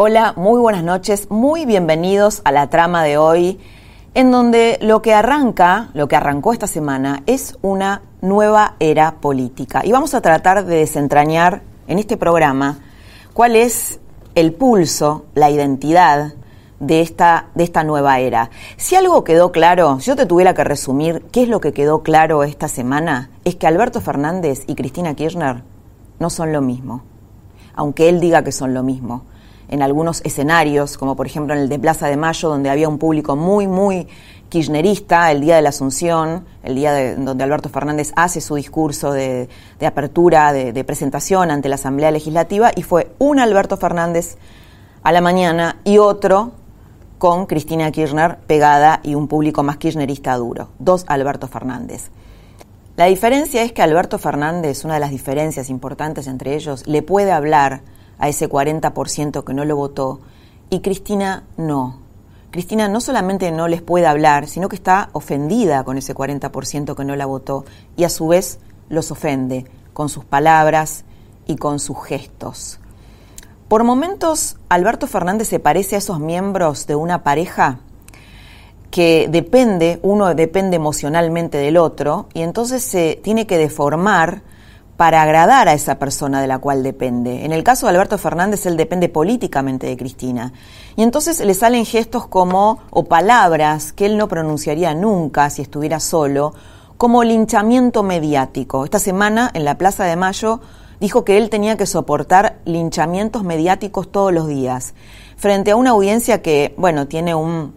Hola, muy buenas noches, muy bienvenidos a la trama de hoy, en donde lo que arranca, lo que arrancó esta semana, es una nueva era política. Y vamos a tratar de desentrañar en este programa cuál es el pulso, la identidad de esta, de esta nueva era. Si algo quedó claro, si yo te tuviera que resumir qué es lo que quedó claro esta semana, es que Alberto Fernández y Cristina Kirchner no son lo mismo, aunque él diga que son lo mismo en algunos escenarios, como por ejemplo en el de Plaza de Mayo, donde había un público muy, muy kirchnerista, el día de la Asunción, el día de, donde Alberto Fernández hace su discurso de, apertura, de, de, presentación ante la Asamblea Legislativa, y fue un Alberto Fernández a la mañana y otro con Cristina Kirchner pegada y un público más kirchnerista duro. Dos Alberto Fernández. La diferencia es que Alberto Fernández, una de las diferencias importantes entre ellos, le puede hablar a ese 40% que no lo votó y Cristina no. Cristina no solamente no les puede hablar, sino que está ofendida con ese 40% que no la votó y a su vez los ofende con sus palabras y con sus gestos. Por momentos, Alberto Fernández se parece a esos miembros de una pareja que depende, uno depende emocionalmente del otro, y entonces se tiene que deformar para agradar a esa persona de la cual depende. En el caso de Alberto Fernández, él depende políticamente de Cristina. Y entonces le salen gestos como, o palabras que él no pronunciaría nunca si estuviera solo, como linchamiento mediático. Esta semana, en la Plaza de Mayo, dijo que él tenía que soportar linchamientos mediáticos todos los días, frente a una audiencia que, bueno, tiene un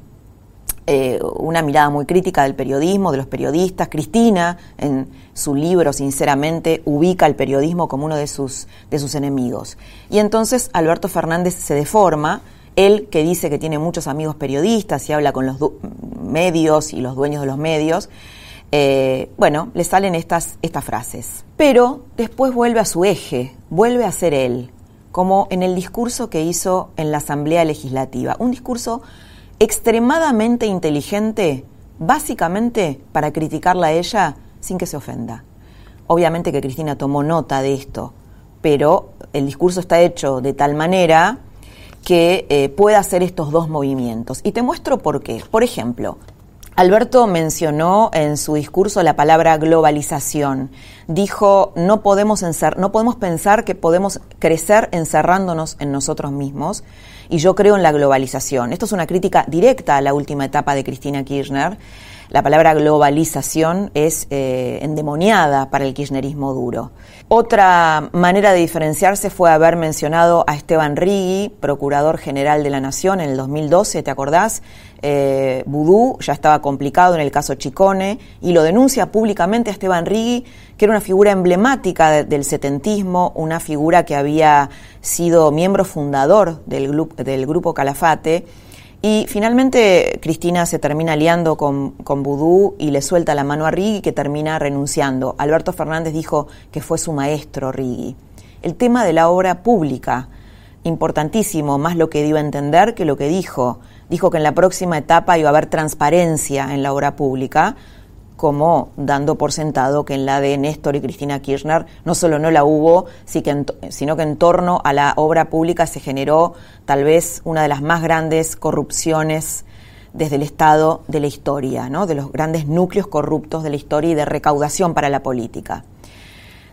eh, una mirada muy crítica del periodismo, de los periodistas. Cristina, en su libro, sinceramente, ubica al periodismo como uno de sus, de sus enemigos. Y entonces Alberto Fernández se deforma, él que dice que tiene muchos amigos periodistas y habla con los medios y los dueños de los medios, eh, bueno, le salen estas, estas frases. Pero después vuelve a su eje, vuelve a ser él, como en el discurso que hizo en la Asamblea Legislativa. Un discurso extremadamente inteligente, básicamente para criticarla a ella sin que se ofenda. Obviamente que Cristina tomó nota de esto, pero el discurso está hecho de tal manera que eh, pueda hacer estos dos movimientos. Y te muestro por qué. Por ejemplo, Alberto mencionó en su discurso la palabra globalización. Dijo, no podemos, no podemos pensar que podemos crecer encerrándonos en nosotros mismos y yo creo en la globalización. Esto es una crítica directa a la última etapa de Cristina Kirchner. La palabra globalización es eh, endemoniada para el kirchnerismo duro. Otra manera de diferenciarse fue haber mencionado a Esteban Rigui, procurador general de la Nación en el 2012, ¿te acordás? Eh, Vudú ya estaba complicado en el caso Chicone y lo denuncia públicamente a Esteban Rigui, que era una figura emblemática del setentismo, una figura que había sido miembro fundador del, del grupo Calafate y finalmente Cristina se termina liando con, con y le suelta la mano a Rigui que termina renunciando. Alberto Fernández dijo que fue su maestro Rigui. El tema de la obra pública, importantísimo, más lo que dio a entender que lo que dijo. Dijo que en la próxima etapa iba a haber transparencia en la obra pública, como dando por sentado que en la de Néstor y Cristina Kirchner no solo no la hubo, sino que en torno a la obra pública se generó tal vez una de las más grandes corrupciones desde el Estado de la historia, ¿no? de los grandes núcleos corruptos de la historia y de recaudación para la política.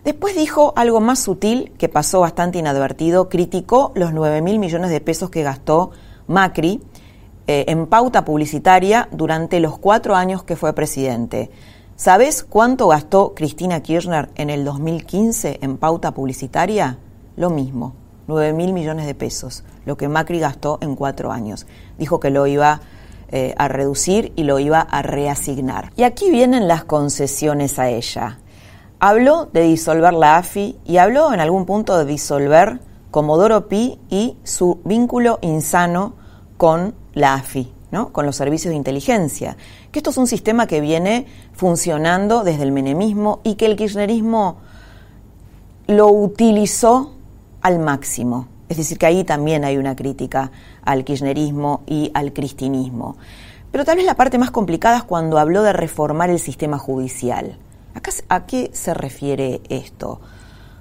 Después dijo algo más sutil que pasó bastante inadvertido, criticó los 9 mil millones de pesos que gastó Macri eh, en pauta publicitaria durante los cuatro años que fue presidente. ¿Sabes cuánto gastó Cristina Kirchner en el 2015 en pauta publicitaria? Lo mismo, 9 mil millones de pesos, lo que Macri gastó en cuatro años. Dijo que lo iba eh, a reducir y lo iba a reasignar. Y aquí vienen las concesiones a ella. Habló de disolver la AFI y habló en algún punto de disolver Comodoro Pi y su vínculo insano con la AFI, ¿no? con los servicios de inteligencia. Que esto es un sistema que viene funcionando desde el menemismo y que el kirchnerismo lo utilizó al máximo. Es decir, que ahí también hay una crítica al kirchnerismo y al cristinismo. Pero tal vez la parte más complicada es cuando habló de reformar el sistema judicial. ¿A qué se refiere esto?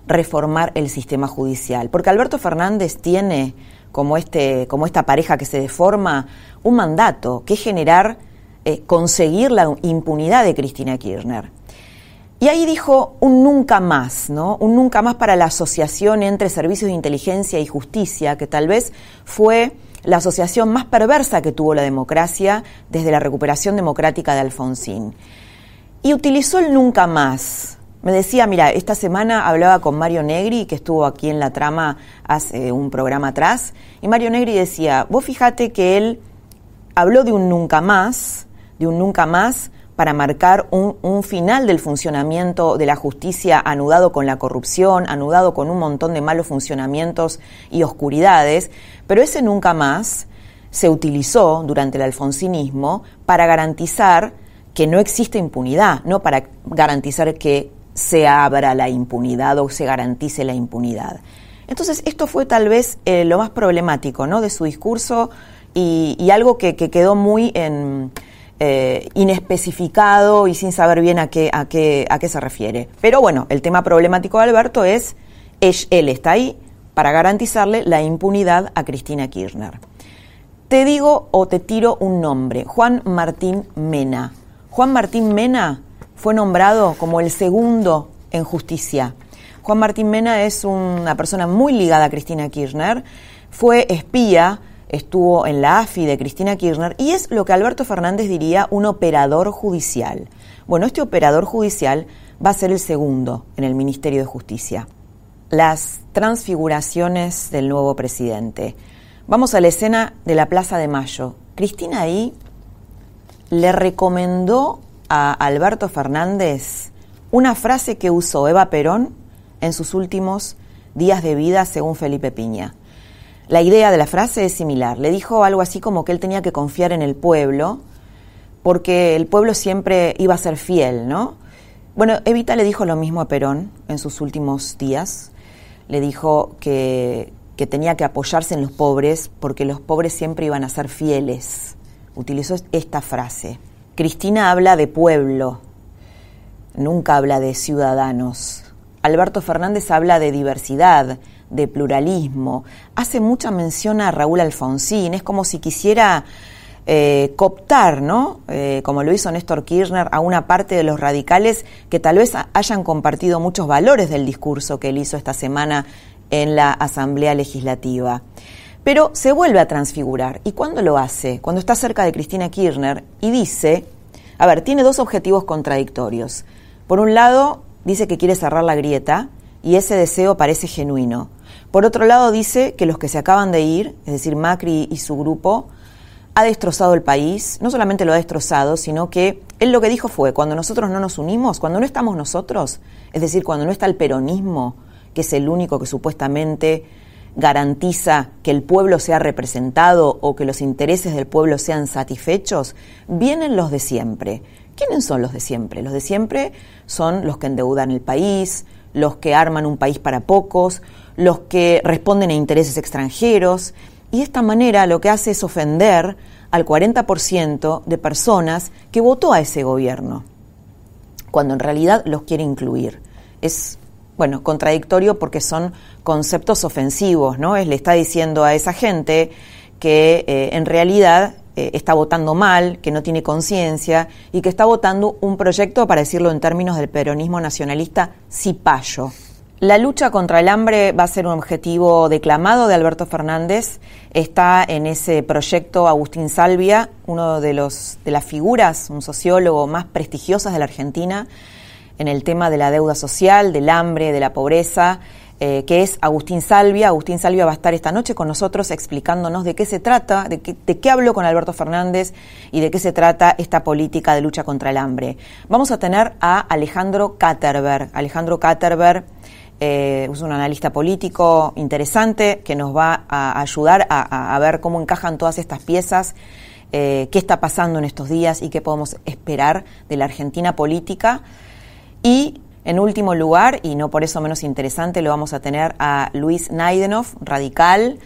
Reformar el sistema judicial. Porque Alberto Fernández tiene, como, este, como esta pareja que se deforma, un mandato, que es generar, eh, conseguir la impunidad de Cristina Kirchner. Y ahí dijo un nunca más, ¿no? Un nunca más para la asociación entre servicios de inteligencia y justicia, que tal vez fue la asociación más perversa que tuvo la democracia desde la recuperación democrática de Alfonsín. Y utilizó el nunca más. Me decía, mira, esta semana hablaba con Mario Negri, que estuvo aquí en la trama hace un programa atrás, y Mario Negri decía, vos fíjate que él habló de un nunca más, de un nunca más, para marcar un, final del funcionamiento de la justicia anudado con la corrupción, anudado con un montón de malos funcionamientos y oscuridades, pero ese nunca más se utilizó durante el alfonsinismo para garantizar que no existe impunidad, no para garantizar que se abra la impunidad o se garantice la impunidad. Entonces, esto fue tal vez eh, lo más problemático ¿no? de su discurso y, algo que quedó muy en, eh, inespecificado y sin saber bien a qué, a, qué, a qué se refiere. Pero bueno, el tema problemático de Alberto es, él está ahí para garantizarle la impunidad a Cristina Kirchner. Te digo o te tiro un nombre, Juan Martín Mena. Juan Martín Mena fue nombrado como el segundo en justicia. Juan Martín Mena es una persona muy ligada a Cristina Kirchner, fue espía estuvo en la AFI de Cristina Kirchner y es lo que Alberto Fernández diría un operador judicial. Bueno, este operador judicial va a ser el segundo en el Ministerio de Justicia. Las transfiguraciones del nuevo presidente. Vamos a la escena de la Plaza de Mayo. Cristina ahí le recomendó a Alberto Fernández una frase que usó Eva Perón en sus últimos días de vida según Felipe Piña. La idea de la frase es similar. Le dijo algo así como que él tenía que confiar en el pueblo, porque el pueblo siempre iba a ser fiel, ¿no? Bueno, Evita le dijo lo mismo a Perón en sus últimos días. Le dijo que, que tenía que apoyarse en los pobres porque los pobres siempre iban a ser fieles. Utilizó esta frase. Cristina habla de pueblo, nunca habla de ciudadanos. Alberto Fernández habla de diversidad, de pluralismo. Hace mucha mención a Raúl Alfonsín, es como si quisiera eh, cooptar, ¿no? Eh, como lo hizo Néstor Kirchner, a una parte de los radicales que tal vez hayan compartido muchos valores del discurso que él hizo esta semana en la Asamblea Legislativa. Pero se vuelve a transfigurar. ¿Y cuándo lo hace? Cuando está cerca de Cristina Kirchner y dice, a ver, tiene dos objetivos contradictorios. Por un lado, dice que quiere cerrar la grieta y ese deseo parece genuino. Por otro lado, dice que los que se acaban de ir, es decir, Macri y su grupo, ha destrozado el país. No solamente lo ha destrozado, sino que él lo que dijo fue, cuando nosotros no nos unimos, cuando no estamos nosotros, es decir, cuando no está el peronismo, que es el único que supuestamente garantiza que el pueblo sea representado o que los intereses del pueblo sean satisfechos, vienen los de siempre. ¿Quiénes son los de siempre? Los de siempre son los que endeudan el país, los que arman un país para pocos, los que responden a intereses extranjeros, y de esta manera lo que hace es ofender al 40% de personas que votó a ese gobierno, cuando en realidad los quiere incluir. Es, bueno, contradictorio porque son conceptos ofensivos, ¿no? Es, le está diciendo a esa gente que eh, en realidad eh, está votando mal, que no tiene conciencia y que está votando un proyecto, para decirlo en términos del peronismo nacionalista, cipayo. La lucha contra el hambre va a ser un objetivo declamado de Alberto Fernández. Está en ese proyecto Agustín Salvia, uno de, los, de las figuras, un sociólogo más prestigiosas de la Argentina, en el tema de la deuda social, del hambre, de la pobreza. eh, que es Agustín Salvia. Agustín Salvia va a estar esta noche con nosotros explicándonos de qué se trata, de qué, de qué habló con Alberto Fernández y de qué se trata esta política de lucha contra el hambre. Vamos a tener a Alejandro Katterberg. Alejandro Katterberg eh, es un analista político interesante que nos va a ayudar a, a ver cómo encajan todas estas piezas, eh, qué está pasando en estos días y qué podemos esperar de la Argentina política. Y en último lugar, y no por eso menos interesante, lo vamos a tener a Luis Naidenov, radical,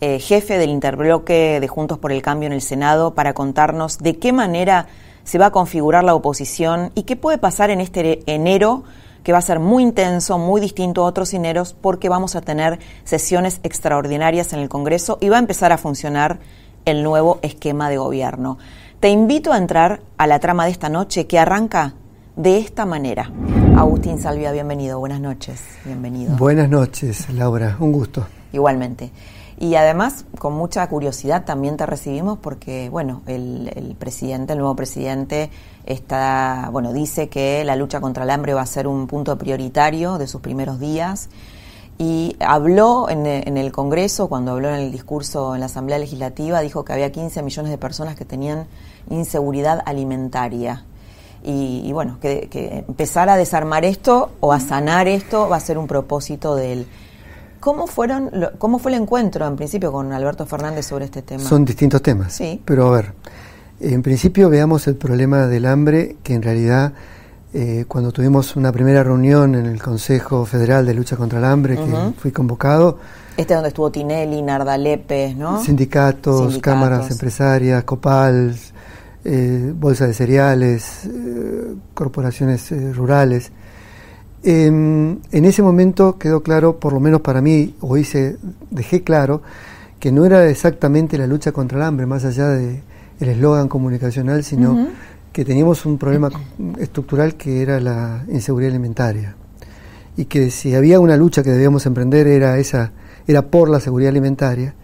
eh, jefe del interbloque de Juntos por el Cambio en el Senado, para contarnos de qué manera se va a configurar la oposición y qué puede pasar en este enero que va a ser muy intenso, muy distinto a otros eneros, porque vamos a tener sesiones extraordinarias en el Congreso y va a empezar a funcionar el nuevo esquema de gobierno. Te invito a entrar a la trama de esta noche que arranca de esta manera. Agustín Salvia, bienvenido, buenas noches, bienvenido. Buenas noches, Laura, un gusto. Igualmente. Y además, con mucha curiosidad también te recibimos porque, bueno, el, el, presidente, el nuevo presidente, está, bueno, dice que la lucha contra el hambre va a ser un punto prioritario de sus primeros días. Y habló en, en el Congreso, cuando habló en el discurso en la Asamblea Legislativa, dijo que había 15 millones de personas que tenían inseguridad alimentaria y, y bueno, que, que, empezar a desarmar esto o a sanar esto va a ser un propósito de él. ¿Cómo, fueron, ¿Cómo fue el encuentro en principio con Alberto Fernández sobre este tema? Son distintos temas. Sí. Pero a ver, en principio veamos el problema del hambre, que en realidad eh, cuando tuvimos una primera reunión en el Consejo Federal de Lucha contra el Hambre, uh -huh. que fui convocado. Este es donde estuvo Tinelli, Narda Lépez, ¿no? Sindicatos, sindicatos. cámaras empresarias, Copal, eh, bolsa de cereales, eh, corporaciones eh, rurales. en ese momento quedó claro, por lo menos para mí, o hice, dejé claro, que no era exactamente la lucha contra el hambre, más allá del el eslogan comunicacional, sino uh -huh. que teníamos un problema estructural que era la inseguridad alimentaria. Y que si había una lucha que debíamos emprender era esa, era por la seguridad alimentaria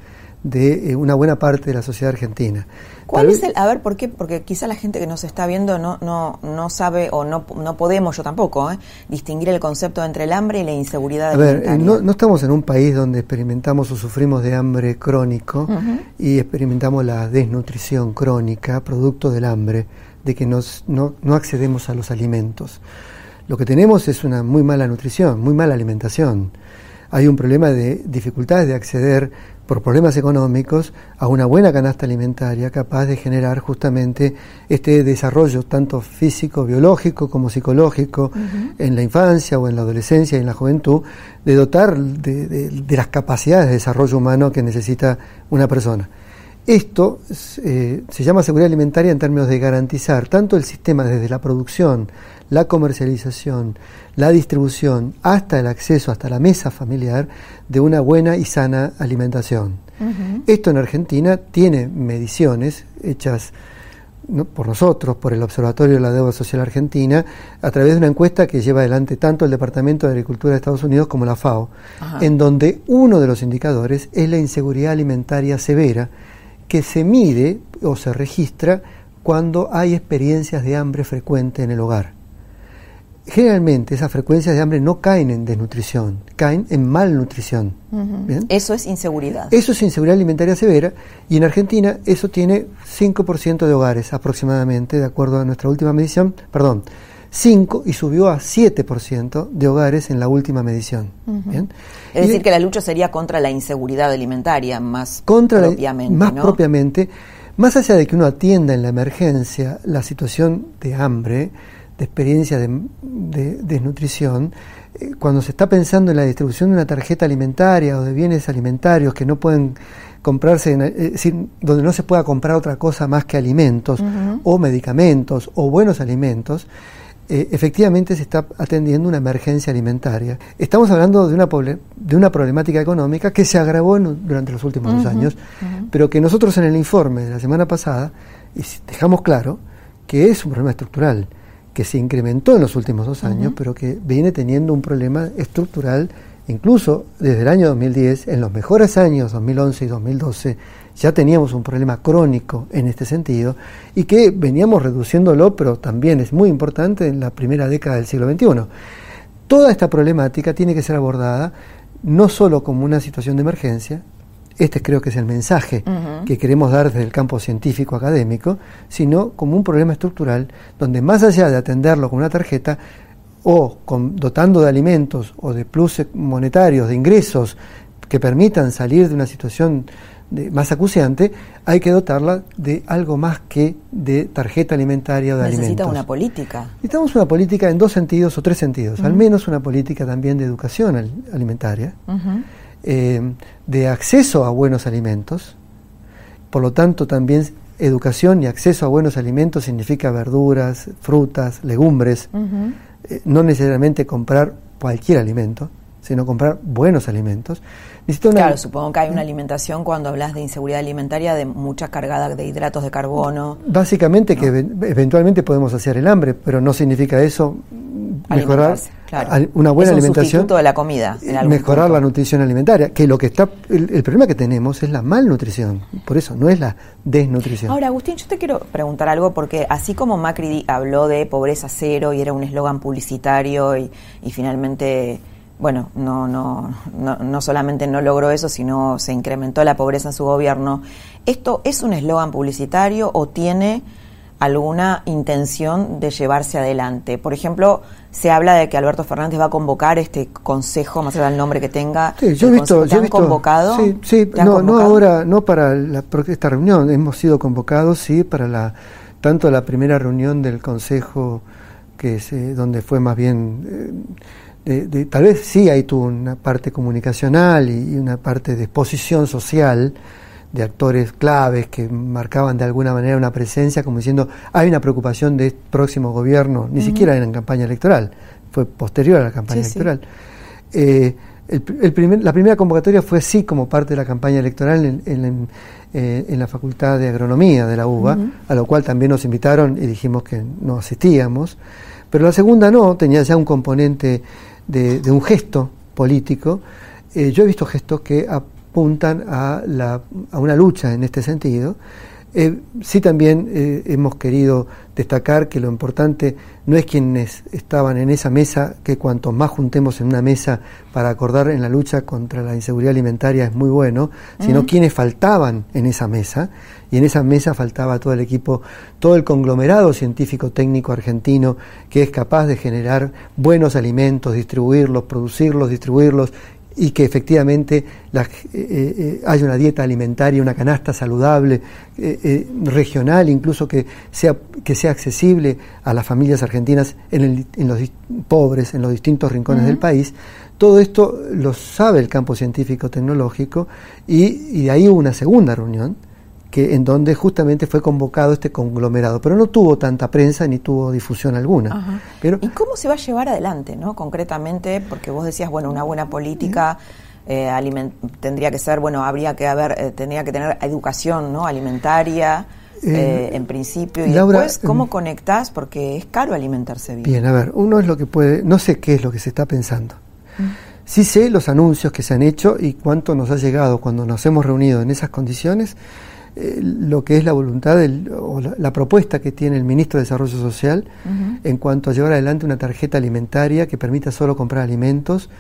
de eh, una buena parte de la sociedad argentina. ¿Cuál es el, a ver, por qué? Porque quizá la gente que nos está viendo no, no, no sabe o no, no podemos, yo tampoco, ¿eh? distinguir el concepto entre el hambre y la inseguridad a alimentaria. ver, no, no, estamos en un país donde experimentamos o sufrimos de hambre crónico uh -huh. y experimentamos la desnutrición crónica, producto del hambre, de que nos, no, no accedemos a los alimentos. Lo que tenemos es una muy mala nutrición, muy mala alimentación. Hay un problema de dificultades de acceder por problemas económicos a una buena canasta alimentaria capaz de generar justamente este desarrollo tanto físico, biológico como psicológico uh -huh. en la infancia o en la adolescencia y en la juventud, de dotar de, de, de las capacidades de desarrollo humano que necesita una persona. Esto eh, se llama seguridad alimentaria en términos de garantizar tanto el sistema desde la producción, la comercialización, la distribución, hasta el acceso, hasta la mesa familiar, de una buena y sana alimentación. Uh -huh. Esto en Argentina tiene mediciones hechas ¿no? por nosotros, por el Observatorio de la Deuda Social Argentina, a través de una encuesta que lleva adelante tanto el Departamento de Agricultura de Estados Unidos como la FAO, Ajá. en donde uno de los indicadores es la inseguridad alimentaria severa, que se mide o se registra cuando hay experiencias de hambre frecuente en el hogar. Generalmente esas frecuencias de hambre no caen en desnutrición, caen en malnutrición. Uh -huh. Eso es inseguridad. Eso es inseguridad alimentaria severa y en Argentina eso tiene 5% de hogares aproximadamente, de acuerdo a nuestra última medición, perdón, 5 y subió a 7% de hogares en la última medición. Uh -huh. ¿Bien? Es y decir, que la lucha sería contra la inseguridad alimentaria más contra propiamente. La, más ¿no? propiamente, más allá de que uno atienda en la emergencia la situación de hambre, de experiencia de, de, desnutrición, eh, cuando se está pensando en la distribución de una tarjeta alimentaria o de bienes alimentarios que no pueden comprarse, en, es decir, donde no se pueda comprar otra cosa más que alimentos uh -huh. o medicamentos o buenos alimentos, eh, efectivamente se está atendiendo una emergencia alimentaria. Estamos hablando de una, de una problemática económica que se agravó en, durante los últimos uh -huh, dos años, uh -huh. pero que nosotros en el informe de la semana pasada dejamos claro que es un problema estructural que se incrementó en los últimos dos años, uh -huh. pero que viene teniendo un problema estructural, incluso desde el año 2010, en los mejores años, 2011 y 2012, ya teníamos un problema crónico en este sentido y que veníamos reduciéndolo, pero también es muy importante en la primera década del siglo XXI. Toda esta problemática tiene que ser abordada no solo como una situación de emergencia, este creo que es el mensaje que queremos dar desde el campo científico académico, sino como un problema estructural donde más allá de atenderlo con una tarjeta o con, dotando de alimentos o de plus monetarios, de ingresos que permitan salir de una situación más acuciante, hay que dotarla de algo más que de tarjeta alimentaria o de alimentos. Necesita una política. Necesitamos una política en dos sentidos o tres sentidos, al menos una política también de educación alimentaria. Eh, de acceso a buenos alimentos, por lo tanto también educación y acceso a buenos alimentos significa verduras, frutas, legumbres, eh, no necesariamente comprar cualquier alimento, sino comprar buenos alimentos. Claro, supongo que hay una alimentación cuando hablas de inseguridad alimentaria de mucha cargada de hidratos de carbono. Básicamente que eventualmente podemos hacer el hambre, pero no significa eso mejorar una buena es un alimentación. de la comida. mejorar la nutrición alimentaria, que lo que está el, problema que tenemos es la malnutrición, por eso no es la desnutrición. Ahora, Agustín, yo te quiero preguntar algo porque así como Macri habló de pobreza cero y era un eslogan publicitario y, y finalmente bueno, no, no, no, no, solamente no logró eso, sino se incrementó la pobreza en su gobierno. ¿Esto es un eslogan publicitario o tiene alguna intención de llevarse adelante? Por ejemplo, se habla de que Alberto Fernández va a convocar este consejo, más allá del nombre que tenga. Sí, yo he visto, ¿Te han convocado? Sí, sí no, no ahora, no para la, esta reunión, hemos sido convocados, sí, para la tanto la primera reunión del consejo que se, donde fue más bien eh, tal vez sí hay tuvo una parte comunicacional y, una parte de exposición social de actores claves que marcaban de alguna manera una presencia, como diciendo, hay una preocupación de este próximo gobierno, ni siquiera era en campaña electoral, fue posterior a la campaña electoral. Eh, la primera convocatoria fue sí como parte de la campaña electoral en, eh, la Facultad de Agronomía de la UBA, a lo cual también nos invitaron y dijimos que no asistíamos, pero la segunda no, tenía ya un componente de, un gesto político, eh, yo he visto gestos que apuntan a, la, a una lucha en este sentido. Eh, sí también eh, hemos querido destacar que lo importante no es quienes estaban en esa mesa, que cuanto más juntemos en una mesa para acordar en la lucha contra la inseguridad alimentaria es muy bueno, sino quienes faltaban en esa mesa y en esa mesa faltaba todo el equipo, todo el conglomerado científico técnico argentino que es capaz de generar buenos alimentos, distribuirlos, producirlos, distribuirlos y que efectivamente la, eh, eh, haya una dieta alimentaria, una canasta saludable, eh, regional, incluso que sea, que sea accesible a las familias argentinas en, los pobres, en los distintos rincones del país. Todo esto lo sabe el campo científico tecnológico y, y de ahí hubo una segunda reunión que en donde justamente fue convocado este conglomerado, pero no tuvo tanta prensa ni tuvo difusión alguna. Pero, ¿Y cómo se va a llevar adelante, no? Concretamente, porque vos decías, bueno, una buena política eh, tendría que ser, bueno, habría que haber, eh, tendría que tener educación, ¿no? Alimentaria. Eh, en principio y después cómo em, conectás porque es caro alimentarse bien. Bien, a ver, uno es lo que puede, no sé qué es lo que se está pensando. Mm. Sí sé los anuncios que se han hecho y cuánto nos ha llegado cuando nos hemos reunido en esas condiciones eh, lo que es la voluntad o la, propuesta que tiene el ministro de Desarrollo Social en cuanto a llevar adelante una tarjeta alimentaria que permita solo comprar alimentos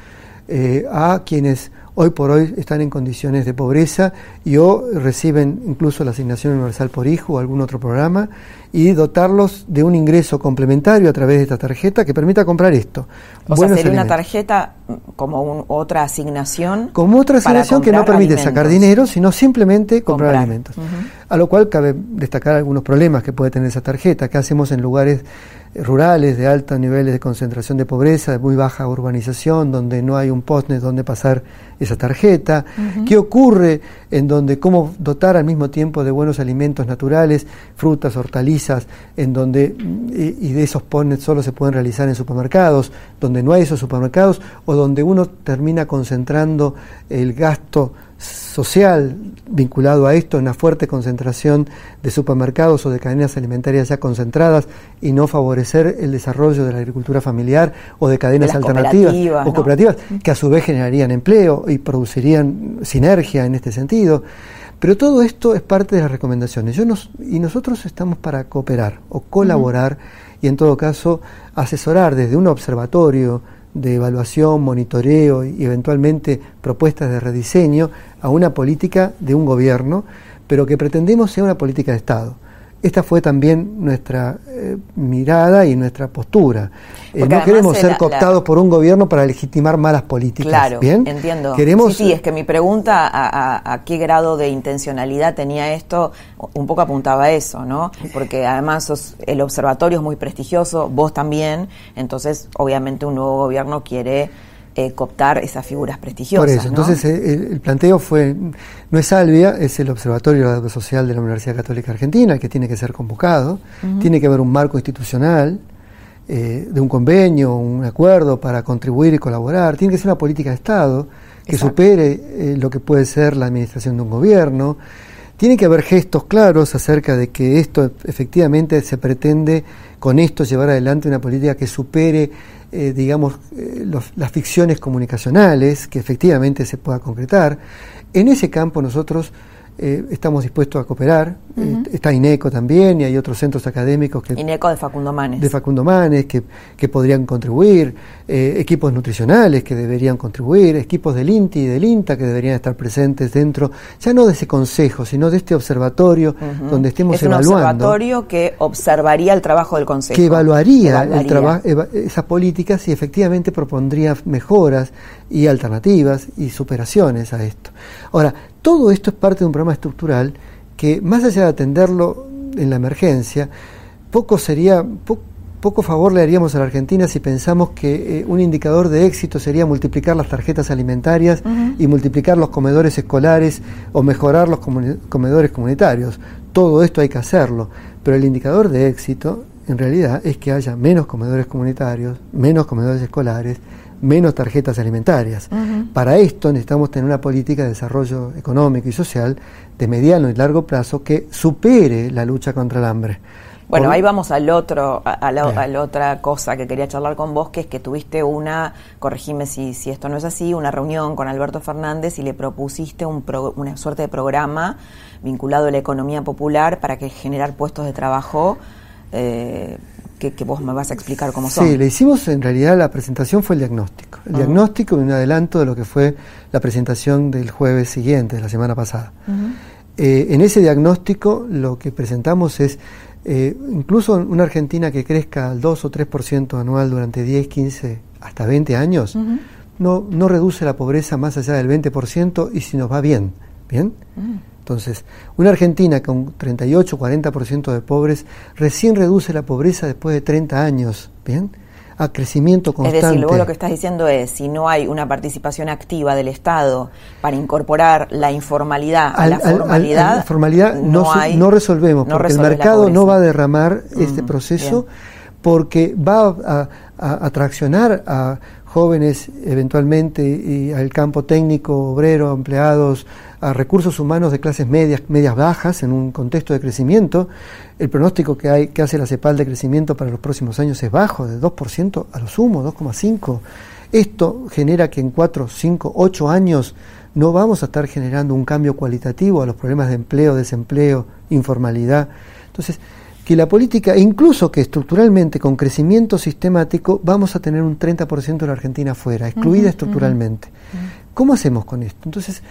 eh, a quienes hoy por hoy están en condiciones de pobreza y o reciben incluso la asignación universal por hijo o algún otro programa y dotarlos de un ingreso complementario a través de esta tarjeta que permita comprar esto. O sea, sería una tarjeta como otra asignación. Como otra asignación que no permite sacar dinero, sino simplemente comprar, alimentos. A lo cual cabe destacar algunos problemas que puede tener esa tarjeta, que hacemos en lugares rurales de altos niveles de concentración de pobreza, de muy baja urbanización, donde no hay un postnet donde pasar esa tarjeta, qué ocurre en donde cómo dotar al mismo tiempo de buenos alimentos naturales, frutas, hortalizas, en donde y, de esos postnets solo se pueden realizar en supermercados, donde no hay esos supermercados o donde uno termina concentrando el gasto social vinculado a esto, una fuerte concentración de supermercados o de cadenas alimentarias ya concentradas y no favorecer el desarrollo de la agricultura familiar o de cadenas alternativas o cooperativas que a su vez generarían empleo y producirían sinergia en este sentido. Pero todo esto es parte de las recomendaciones. Yo nos, y nosotros estamos para cooperar o colaborar y en todo caso asesorar desde un observatorio de evaluación, monitoreo y eventualmente propuestas de rediseño a una política de un gobierno, pero que pretendemos sea una política de Estado esta fue también nuestra eh, mirada y nuestra postura. Eh, no queremos ser cooptados por un gobierno para legitimar malas políticas. Claro, entiendo. Queremos, sí, es que mi pregunta a, qué grado de intencionalidad tenía esto, un poco apuntaba a eso, ¿no? Porque además el observatorio es muy prestigioso, vos también, entonces obviamente un nuevo gobierno quiere eh, cooptar esas figuras prestigiosas. Por eso, entonces eh, el, planteo fue, no es Albia, es el Observatorio de Social de la Universidad Católica Argentina, que tiene que ser convocado, tiene que haber un marco institucional, eh, de un convenio, un acuerdo para contribuir y colaborar, tiene que ser una política de Estado que supere lo que puede ser la administración de un gobierno, tiene que haber gestos claros acerca de que esto efectivamente se pretende con esto llevar adelante una política que supere eh, digamos, eh, las ficciones comunicacionales, que efectivamente se pueda concretar. En ese campo nosotros eh, estamos dispuestos a cooperar. Eh, está INECO también y hay otros centros académicos que... INECO de Facundo Manes. De Facundo Manes que, que podrían contribuir, eh, equipos nutricionales que deberían contribuir, equipos del INTI y del INTA que deberían estar presentes dentro, ya no de ese consejo, sino de este observatorio donde estemos es un observatorio que observaría el trabajo del consejo. Que evaluaría, El trabajo esas políticas y efectivamente propondría mejoras y alternativas y superaciones a esto. Ahora, todo esto es parte de un programa estructural que, más allá de atenderlo en la emergencia, poco sería, poco favor le haríamos a la Argentina si pensamos que eh, un indicador de éxito sería multiplicar las tarjetas alimentarias y multiplicar los comedores escolares o mejorar los comedores comunitarios. Todo esto hay que hacerlo, pero el indicador de éxito en realidad es que haya menos comedores comunitarios, menos comedores escolares, menos tarjetas alimentarias. Para esto necesitamos tener una política de desarrollo económico y social de mediano y largo plazo que supere la lucha contra el hambre. Bueno, ahí vamos al otro, a, la, otra cosa que quería charlar con vos, que es que tuviste una, corregime si, si esto no es así, una reunión con Alberto Fernández y le propusiste un una suerte de programa vinculado a la economía popular para que generar puestos de trabajo eh, que, vos me vas a explicar cómo son. Sí, le hicimos, en realidad la presentación fue el diagnóstico. El diagnóstico y un adelanto de lo que fue la presentación del jueves siguiente, de la semana pasada. Eh, en ese diagnóstico lo que presentamos es, eh, incluso una Argentina que crezca al 2 o 3% anual durante 10, 15, hasta 20 años, no, no reduce la pobreza más allá del 20% y si nos va bien. ¿Bien? Entonces, una Argentina con 38, 40% de pobres recién reduce la pobreza después de 30 años, ¿bien? A crecimiento constante. Es decir, luego lo que estás diciendo es, si no hay una participación activa del Estado para incorporar la informalidad a la formalidad, la formalidad no, no, resolvemos, porque el mercado no va a derramar este proceso, porque va a, a, a traccionar a jóvenes eventualmente y al campo técnico, obrero, empleados, a recursos humanos de clases medias, medias bajas en un contexto de crecimiento. El pronóstico que, hay, que hace la CEPAL de crecimiento para los próximos años es bajo, de 2% a lo sumo, 2,5%. Esto genera que en 4, 5, 8 años no vamos a estar generando un cambio cualitativo a los problemas de empleo, desempleo, informalidad. Entonces, que la política, e incluso que estructuralmente con crecimiento sistemático, vamos a tener un 30% de la Argentina fuera, excluida estructuralmente. ¿Cómo hacemos con esto? Entonces,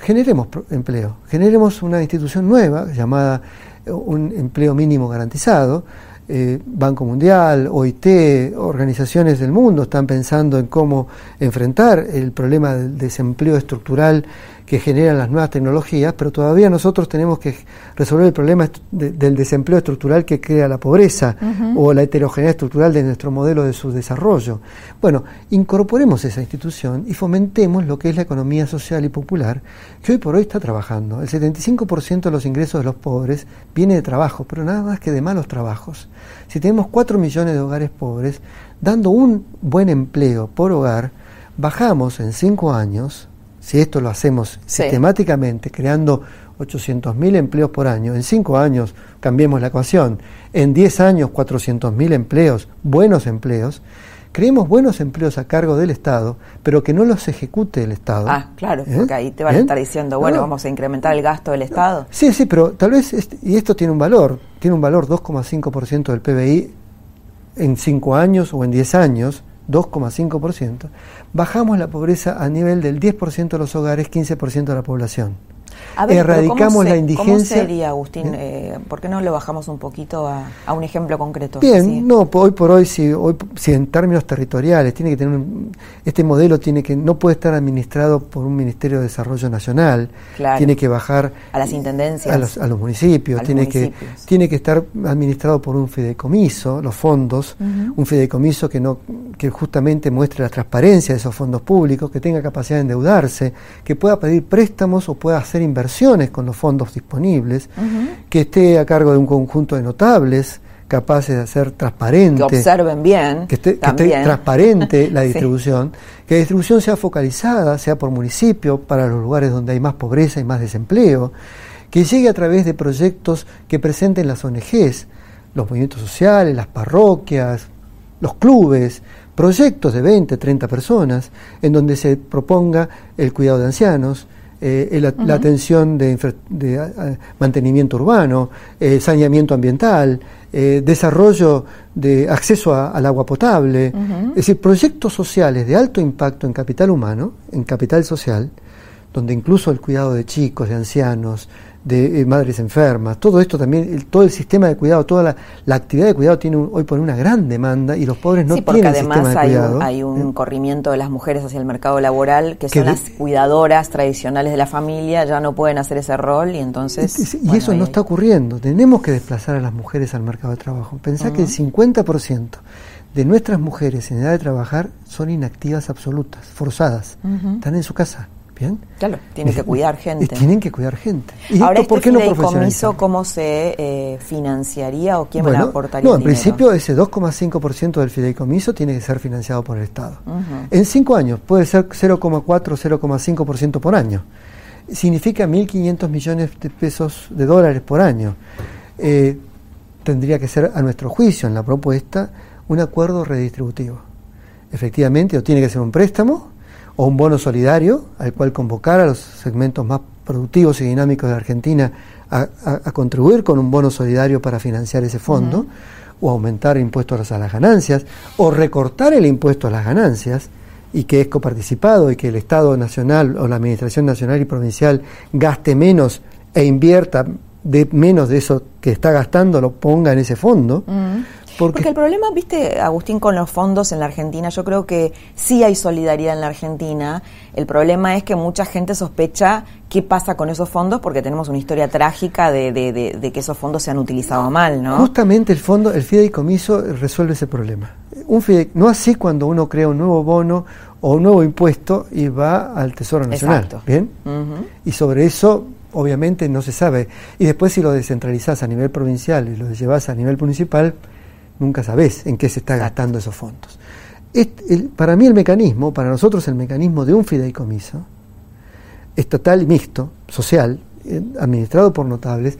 generemos empleo, generemos una institución nueva llamada eh, un empleo mínimo garantizado. Eh, Banco Mundial, OIT, organizaciones del mundo están pensando en cómo enfrentar el problema del desempleo estructural que generan las nuevas tecnologías, pero todavía nosotros tenemos que resolver el problema del desempleo estructural que crea la pobreza o la heterogeneidad estructural de nuestro modelo de su desarrollo. Bueno, incorporemos esa institución y fomentemos lo que es la economía social y popular, que hoy por hoy está trabajando. El 75% de los ingresos de los pobres viene de trabajo, pero nada más que de malos trabajos. Si tenemos 4 millones de hogares pobres, dando un buen empleo por hogar, bajamos en 5 años si esto lo hacemos sistemáticamente, creando 800.000 empleos por año, en 5 años cambiemos la ecuación, en 10 años 400.000 empleos, buenos empleos, creemos buenos empleos a cargo del Estado, pero que no los ejecute el Estado. Ah, claro, ¿Eh? porque ahí te van a ¿Eh? estar diciendo, bueno, vamos a incrementar el gasto del Estado. Sí, sí, pero tal vez, y esto tiene un valor, tiene un valor 2,5% del PBI en 5 años o en 10 años, 2,5%, bajamos la pobreza a nivel del 10% de los hogares, 15% de la población erradicamos la indigencia. ¿Cómo sería, Agustín? Eh, ¿Por qué no lo bajamos un poquito a, un ejemplo concreto? Bien, no, hoy por hoy si, hoy, si en términos territoriales tiene que tener un, este modelo tiene que no puede estar administrado por un Ministerio de Desarrollo Nacional, tiene que bajar a las intendencias, a los, municipios, tiene que tiene que estar administrado por un fideicomiso, los fondos, un fideicomiso que no que justamente muestre la transparencia de esos fondos públicos, que tenga capacidad de endeudarse, que pueda pedir préstamos o pueda hacer inversiones con los fondos disponibles, que esté a cargo de un conjunto de notables capaces de hacer transparente. Que observen bien. Que esté, transparente la distribución, que la distribución sea focalizada, sea por municipio, para los lugares donde hay más pobreza y más desempleo, que llegue a través de proyectos que presenten las ONGs, los movimientos sociales, las parroquias, los clubes, proyectos de 20, 30 personas, en donde se proponga el cuidado de ancianos, eh, la, atención de, mantenimiento urbano, eh, saneamiento ambiental, eh, desarrollo de acceso al agua potable, es decir, proyectos sociales de alto impacto en capital humano, en capital social, donde incluso el cuidado de chicos, de ancianos, de eh, madres enfermas, todo esto también, todo el sistema de cuidado, toda la, actividad de cuidado tiene hoy por una gran demanda y los pobres no sí, porque tienen además hay Un, hay un corrimiento de las mujeres hacia el mercado laboral, que son las cuidadoras tradicionales de la familia, ya no pueden hacer ese rol y entonces... Y, eso no está ocurriendo, tenemos que desplazar a las mujeres al mercado de trabajo. Pensá que el 50% de nuestras mujeres en edad de trabajar son inactivas absolutas, forzadas, están en su casa. Claro, tienen que cuidar gente. tienen que cuidar gente. ¿Y Ahora, esto, ¿por qué no cómo se eh, financiaría o quién bueno, aportaría No, en principio ese 2,5% del fideicomiso tiene que ser financiado por el Estado. En cinco años puede ser 0,4 0,5% por año. Significa 1.500 millones de pesos de dólares por año. Eh, tendría que ser, a nuestro juicio, en la propuesta, un acuerdo redistributivo. Efectivamente, o tiene que ser un préstamo, o un bono solidario al cual convocar a los segmentos más productivos y dinámicos de Argentina a, contribuir con un bono solidario para financiar ese fondo, o aumentar impuestos a las ganancias, o recortar el impuesto a las ganancias y que es coparticipado y que el Estado Nacional o la Administración Nacional y Provincial gaste menos e invierta de menos de eso que está gastando, lo ponga en ese fondo. Porque, el problema, viste, Agustín, con los fondos en la Argentina, yo creo que sí hay solidaridad en la Argentina. El problema es que mucha gente sospecha qué pasa con esos fondos porque tenemos una historia trágica de, de, que esos fondos se han utilizado mal, ¿no? Justamente el fondo, el fideicomiso resuelve ese problema. Un no así cuando uno crea un nuevo bono o un nuevo impuesto y va al Tesoro Nacional. Exacto. ¿Bien? Y sobre eso obviamente no se sabe. Y después si lo descentralizás a nivel provincial y lo llevas a nivel municipal, nunca sabés en qué se está gastando esos fondos. para mí el mecanismo, para nosotros el mecanismo de un fideicomiso, estatal y mixto, social, eh, administrado por notables,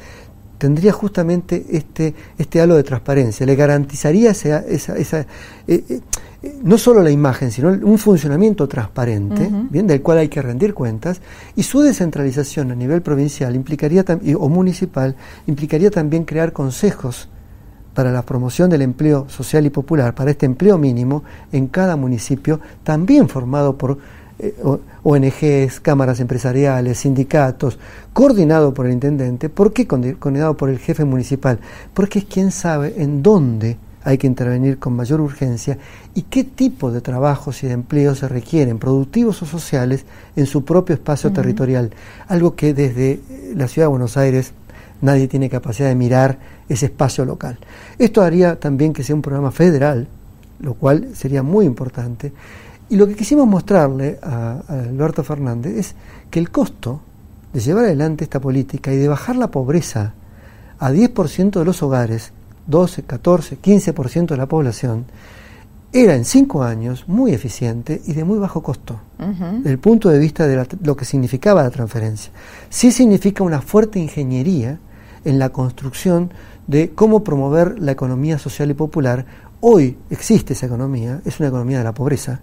tendría justamente este, este halo de transparencia, le garantizaría esa, esa, eh, eh, no solo la imagen, sino un funcionamiento transparente, bien, del cual hay que rendir cuentas, y su descentralización a nivel provincial implicaría o municipal implicaría también crear consejos para la promoción del empleo social y popular, para este empleo mínimo en cada municipio, también formado por eh, ONGs, cámaras empresariales, sindicatos, coordinado por el intendente. ¿Por qué coordinado por el jefe municipal? Porque es quien sabe en dónde hay que intervenir con mayor urgencia y qué tipo de trabajos y de empleos se requieren, productivos o sociales, en su propio espacio territorial. Algo que desde la ciudad de Buenos Aires nadie tiene capacidad de mirar ese espacio local. Esto haría también que sea un programa federal, lo cual sería muy importante. Y lo que quisimos mostrarle a, Alberto Fernández es que el costo de llevar adelante esta política y de bajar la pobreza a 10% de los hogares, 12, 14, 15% de la población, era en cinco años muy eficiente y de muy bajo costo, desde el punto de vista de lo que significaba la transferencia. Sí significa una fuerte ingeniería en la construcción de cómo promover la economía social y popular. Hoy existe esa economía, es una economía de la pobreza.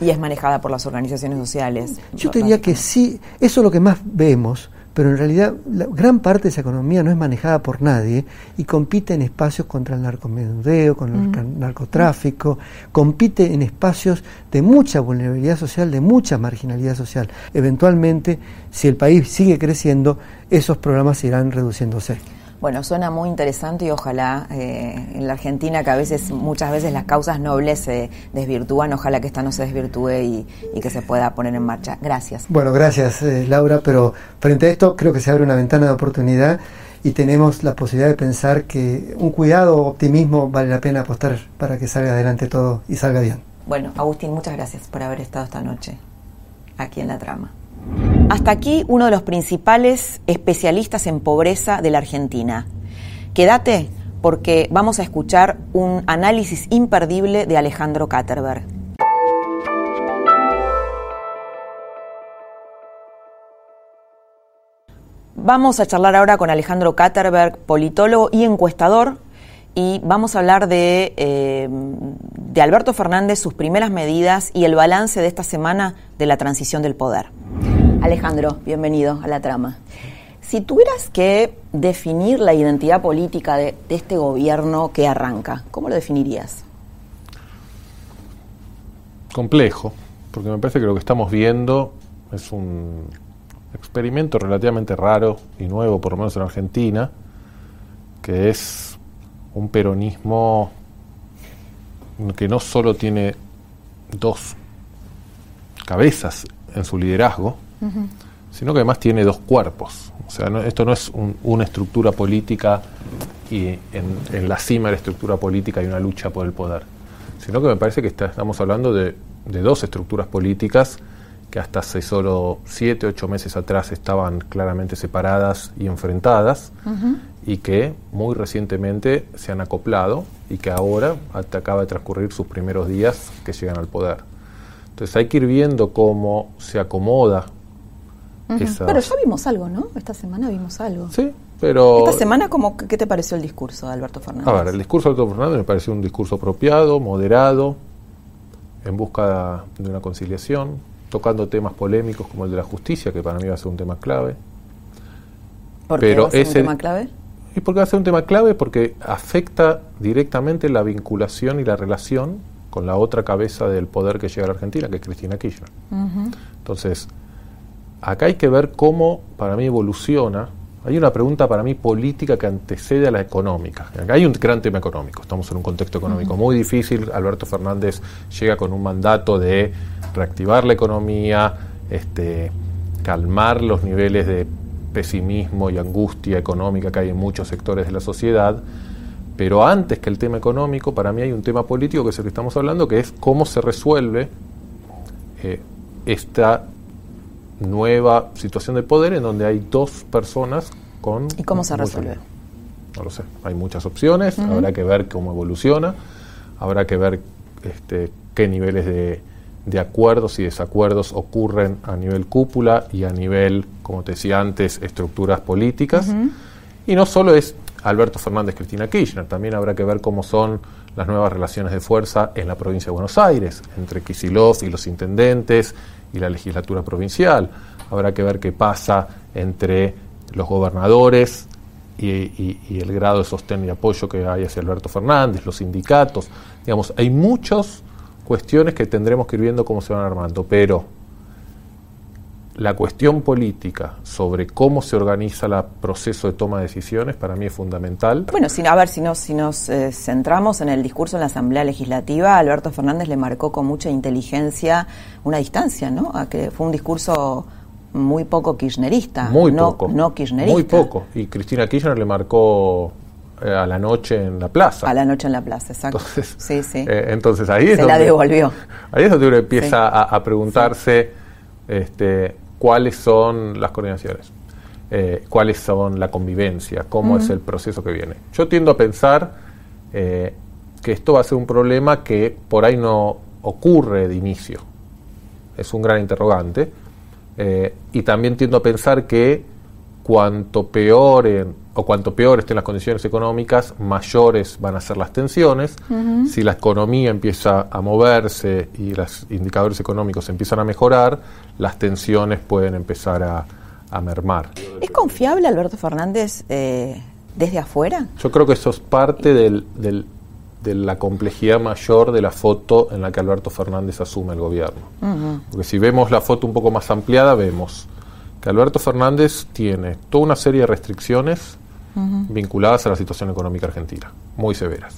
Y es manejada por las organizaciones sociales. Yo diría que sí, eso es lo que más vemos, pero en realidad la gran parte de esa economía no es manejada por nadie y compite en espacios contra el narcomenudeo, con el narcotráfico, compite en espacios de mucha vulnerabilidad social, de mucha marginalidad social. Eventualmente, si el país sigue creciendo, esos programas irán reduciéndose. Bueno, suena muy interesante y ojalá eh, en la Argentina, que a veces, muchas veces las causas nobles se desvirtúan, ojalá que esta no se desvirtúe y, que se pueda poner en marcha. Gracias. Bueno, gracias eh, Laura, pero frente a esto creo que se abre una ventana de oportunidad y tenemos la posibilidad de pensar que un cuidado optimismo vale la pena apostar para que salga adelante todo y salga bien. Bueno, Agustín, muchas gracias por haber estado esta noche aquí en la trama. Hasta aquí uno de los principales especialistas en pobreza de la Argentina. Quédate porque vamos a escuchar un análisis imperdible de Alejandro Katterberg. Vamos a charlar ahora con Alejandro Katterberg, politólogo y encuestador, y vamos a hablar de, eh, de Alberto Fernández, sus primeras medidas y el balance de esta semana de la transición del poder. Alejandro, bienvenido a la trama. Si tuvieras que definir la identidad política de, este gobierno que arranca, ¿cómo lo definirías? Complejo, porque me parece que lo que estamos viendo es un experimento relativamente raro y nuevo, por lo menos en Argentina, que es un peronismo que no solo tiene dos cabezas en su liderazgo, sino que además tiene dos cuerpos. O sea, esto no es una estructura política y en, la cima de la estructura política hay una lucha por el poder, sino que me parece que estamos hablando de, dos estructuras políticas que hasta hace solo siete, ocho meses atrás estaban claramente separadas y enfrentadas y que muy recientemente se han acoplado y que ahora acaba de transcurrir sus primeros días que llegan al poder. Entonces hay que ir viendo cómo se acomoda pero ya vimos algo, ¿no? Esta semana vimos algo. Sí, pero... Esta semana, ¿cómo, ¿qué te pareció el discurso de Alberto Fernández? A ver, el discurso de Alberto Fernández me pareció un discurso apropiado, moderado, en busca de una conciliación, tocando temas polémicos como el de la justicia, que para mí va a ser un tema clave. ¿Por qué va a ser un tema clave? Y porque va a ser un tema clave porque afecta directamente la vinculación y la relación con la otra cabeza del poder que llega a la Argentina, que es Cristina Kirchner. Entonces, acá hay que ver cómo para mí evoluciona. Hay una pregunta para mí política que antecede a la económica. Acá hay un gran tema económico, estamos en un contexto económico muy difícil. Alberto Fernández llega con un mandato de reactivar la economía, este, calmar los niveles de pesimismo y angustia económica que hay en muchos sectores de la sociedad. Pero antes que el tema económico, para mí hay un tema político que es el que estamos hablando, que es cómo se resuelve eh, esta nueva situación de poder en donde hay dos personas con... ¿Y cómo se resuelve? No lo sé. Hay muchas opciones, habrá que ver cómo evoluciona, habrá que ver este, qué niveles de, de acuerdos y desacuerdos ocurren a nivel cúpula y a nivel, como te decía antes, estructuras políticas. Y no solo es Alberto Fernández, Cristina Kirchner, también habrá que ver cómo son las nuevas relaciones de fuerza en la provincia de Buenos Aires, entre Kisilov y los intendentes, y la legislatura provincial. Habrá que ver qué pasa entre los gobernadores y, el grado de sostén y apoyo que hay hacia Alberto Fernández, los sindicatos. Digamos, hay muchas cuestiones que tendremos que ir viendo cómo se van armando, pero la cuestión política sobre cómo se organiza el proceso de toma de decisiones para mí es fundamental. Bueno, si, a ver, si nos, si nos eh, centramos en el discurso en la Asamblea Legislativa, Alberto Fernández le marcó con mucha inteligencia una distancia, ¿no? A que fue un discurso muy poco kirchnerista. Muy no, poco. No kirchnerista. Muy poco. Y Cristina Kirchner le marcó eh, a la noche en la plaza. A la noche en la plaza, exacto. Entonces, sí, sí. Eh, entonces ahí es Se la devolvió. Ahí es donde uno empieza a, preguntarse este, cuáles son las coordinaciones, eh, cuáles son la convivencia, cómo es el proceso que viene. Yo tiendo a pensar eh, que esto va a ser un problema que por ahí no ocurre de inicio. Es un gran interrogante. Eh, y también tiendo a pensar que cuanto peor o cuanto peor estén las condiciones económicas, mayores van a ser las tensiones. Si la economía empieza a moverse y los indicadores económicos empiezan a mejorar, las tensiones pueden empezar a, a mermar. ¿Es confiable Alberto Fernández eh, desde afuera? Yo creo que eso es parte del, del, de la complejidad mayor de la foto en la que Alberto Fernández asume el gobierno. Porque si vemos la foto un poco más ampliada, vemos que Alberto Fernández tiene toda una serie de restricciones vinculadas a la situación económica argentina, muy severas.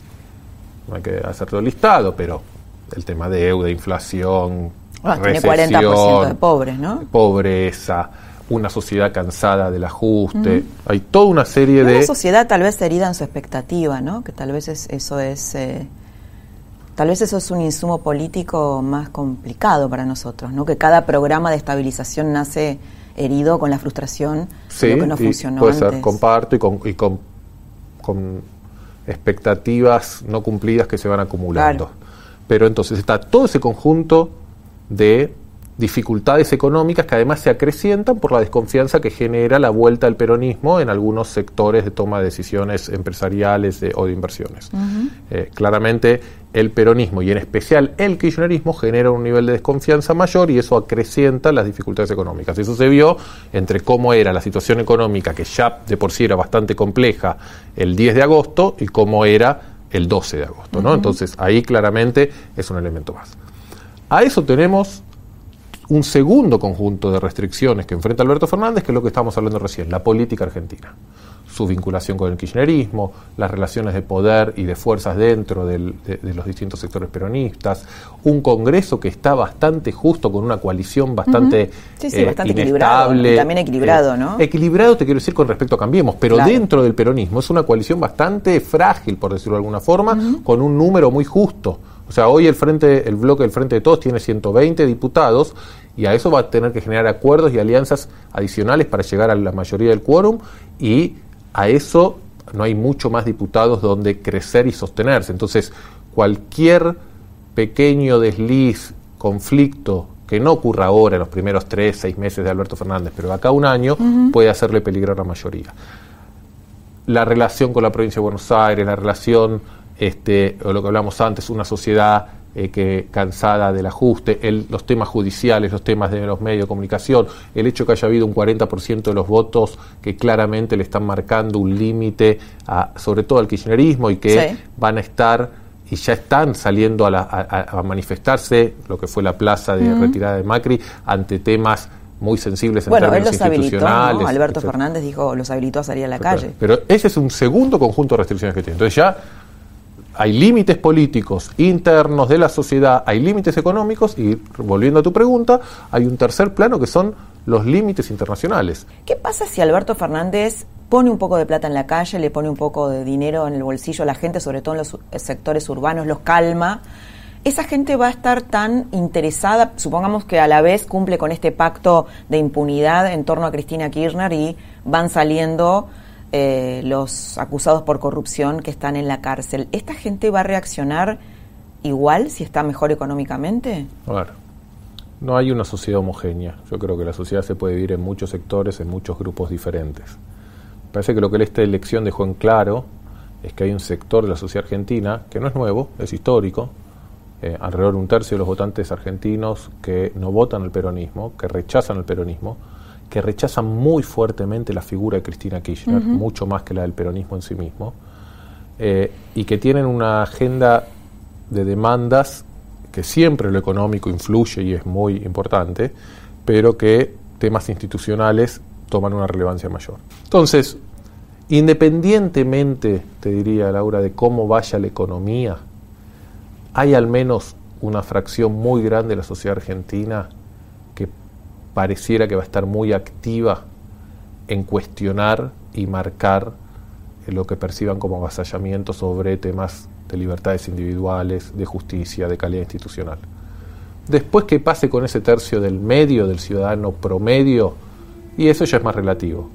No hay que hacerlo listado, pero el tema de deuda, inflación, ah, tiene 40% de pobres, ¿no? Pobreza, una sociedad cansada del ajuste. Hay toda una serie de... Una sociedad tal vez herida en su expectativa, ¿no? Que tal vez eso es... Eh, tal vez eso es un insumo político más complicado para nosotros, ¿no? Que cada programa de estabilización nace herido con la frustración de lo que no funcionó puede ser, comparto y con, y con, expectativas no cumplidas que se van acumulando. Pero entonces está todo ese conjunto de dificultades económicas que además se acrecientan por la desconfianza que genera la vuelta al peronismo en algunos sectores de toma de decisiones empresariales o de inversiones. Eh, claramente el peronismo y en especial el kirchnerismo genera un nivel de desconfianza mayor y eso acrecienta las dificultades económicas. Eso se vio entre cómo era la situación económica, que ya de por sí era bastante compleja el 10 de agosto, y cómo era el 12 de agosto. ¿no? Entonces ahí claramente es un elemento más. A eso tenemos un segundo conjunto de restricciones que enfrenta Alberto Fernández, que es lo que estábamos hablando recién, la política argentina. Su vinculación con el kirchnerismo, las relaciones de poder y de fuerzas dentro de, los distintos sectores peronistas, un Congreso que está bastante justo con una coalición bastante, sí, sí, bastante equilibrado, también equilibrado, ¿no? Eh, equilibrado te quiero decir con respecto a Cambiemos, pero dentro del peronismo es una coalición bastante frágil, por decirlo de alguna forma, con un número muy justo. O sea, hoy el frente, el bloque del Frente de Todos tiene 120 diputados y a eso va a tener que generar acuerdos y alianzas adicionales para llegar a la mayoría del quórum y a eso no hay mucho más diputados donde crecer y sostenerse. Entonces, cualquier pequeño desliz, conflicto que no ocurra ahora en los primeros tres, seis meses de Alberto Fernández, pero acá un año, puede hacerle peligrar a la mayoría. La relación con la provincia de Buenos Aires, la relación, este, o lo que hablamos antes, una sociedad eh, que cansada del ajuste, el, los temas judiciales, los temas de los medios de comunicación, el hecho que haya habido un 40% de los votos que claramente le están marcando un límite, sobre todo al kirchnerismo, y que van a estar y ya están saliendo a, manifestarse, lo que fue la plaza de retirada de Macri, ante temas muy sensibles en bueno, términos él los institucionales. Alberto Fernández dijo, los habilitó a salir a la calle. Pero ese es un segundo conjunto de restricciones que tiene. Entonces ya hay límites políticos internos de la sociedad, hay límites económicos y, volviendo a tu pregunta, hay un tercer plano que son los límites internacionales. ¿Qué pasa si Alberto Fernández pone un poco de plata en la calle, le pone un poco de dinero en el bolsillo a la gente, sobre todo en los sectores urbanos, los calma? Esa gente va a estar tan interesada, supongamos que a la vez cumple con este pacto de impunidad en torno a Cristina Kirchner y van saliendo eh, los acusados por corrupción que están en la cárcel. ¿Esta gente va a reaccionar igual si está mejor económicamente? Claro. No hay una sociedad homogénea. Yo creo que la sociedad se puede vivir en muchos sectores, en muchos grupos diferentes. Parece que lo que esta elección dejó en claro es que hay un sector de la sociedad argentina que no es nuevo, es histórico, eh, alrededor de un tercio de los votantes argentinos que no votan el peronismo, que rechazan el peronismo, que rechazan muy fuertemente la figura de Cristina Kirchner, mucho más que la del peronismo en sí mismo, eh, y que tienen una agenda de demandas que siempre lo económico influye y es muy importante, pero que temas institucionales toman una relevancia mayor. Entonces, independientemente, te diría Laura, de cómo vaya la economía, hay al menos una fracción muy grande de la sociedad argentina pareciera que va a estar muy activa en cuestionar y marcar lo que perciban como avasallamiento sobre temas de libertades individuales, de justicia, de calidad institucional. Después que pase con ese tercio del medio, del ciudadano promedio, y eso ya es más relativo.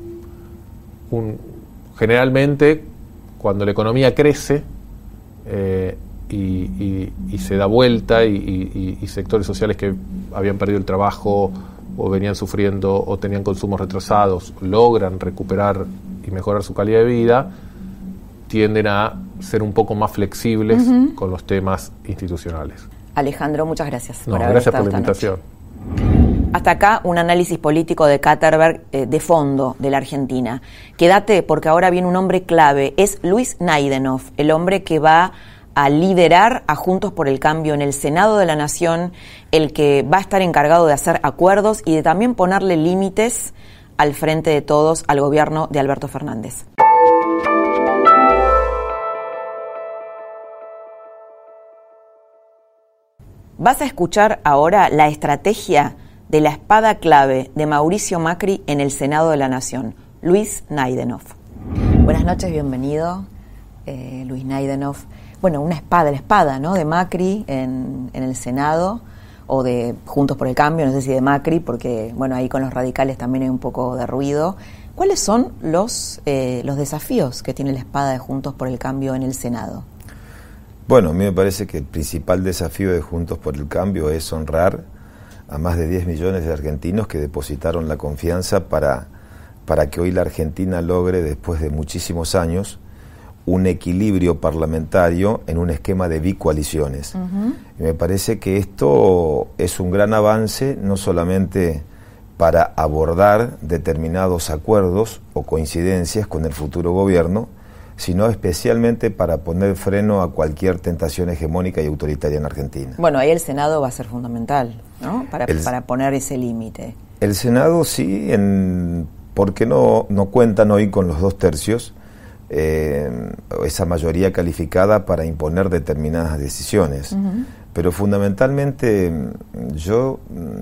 generalmente, cuando la economía crece eh, y, se da vuelta y sectores sociales que habían perdido el trabajo o venían sufriendo o tenían consumos retrasados logran recuperar y mejorar su calidad de vida, tienden a ser un poco más flexibles con los temas institucionales. Alejandro, muchas gracias. por gracias por la invitación. Hasta acá un análisis político de Katterberg eh, de fondo de la Argentina. Quédate porque ahora viene un hombre clave, es Luis Naidenov, el hombre que va a liderar a Juntos por el Cambio en el Senado de la Nación, el que va a estar encargado de hacer acuerdos y de también ponerle límites al frente de todos al gobierno de Alberto Fernández. Vas a escuchar ahora la estrategia de la espada clave de Mauricio Macri en el Senado de la Nación, Luis Naidenov. Buenas noches, bienvenido, eh, Luis Naidenov. Bueno, una espada, la espada ¿no? de Macri en, el Senado o de Juntos por el Cambio, no sé si de Macri, porque bueno, ahí con los radicales también hay un poco de ruido. ¿Cuáles son los, eh, los desafíos que tiene la espada de Juntos por el Cambio en el Senado? Bueno, a mí me parece que el principal desafío de Juntos por el Cambio es honrar a más de 10 millones de argentinos que depositaron la confianza para, para que hoy la Argentina logre, después de muchísimos años, un equilibrio parlamentario en un esquema de bicoaliciones. Y me parece que esto es un gran avance, no solamente para abordar determinados acuerdos o coincidencias con el futuro gobierno, sino especialmente para poner freno a cualquier tentación hegemónica y autoritaria en Argentina. Bueno, ahí el Senado va a ser fundamental, ¿no? Para, para poner ese límite. El Senado sí, en, porque no, no cuentan hoy con los dos tercios, eh, esa mayoría calificada para imponer determinadas decisiones. Pero fundamentalmente yo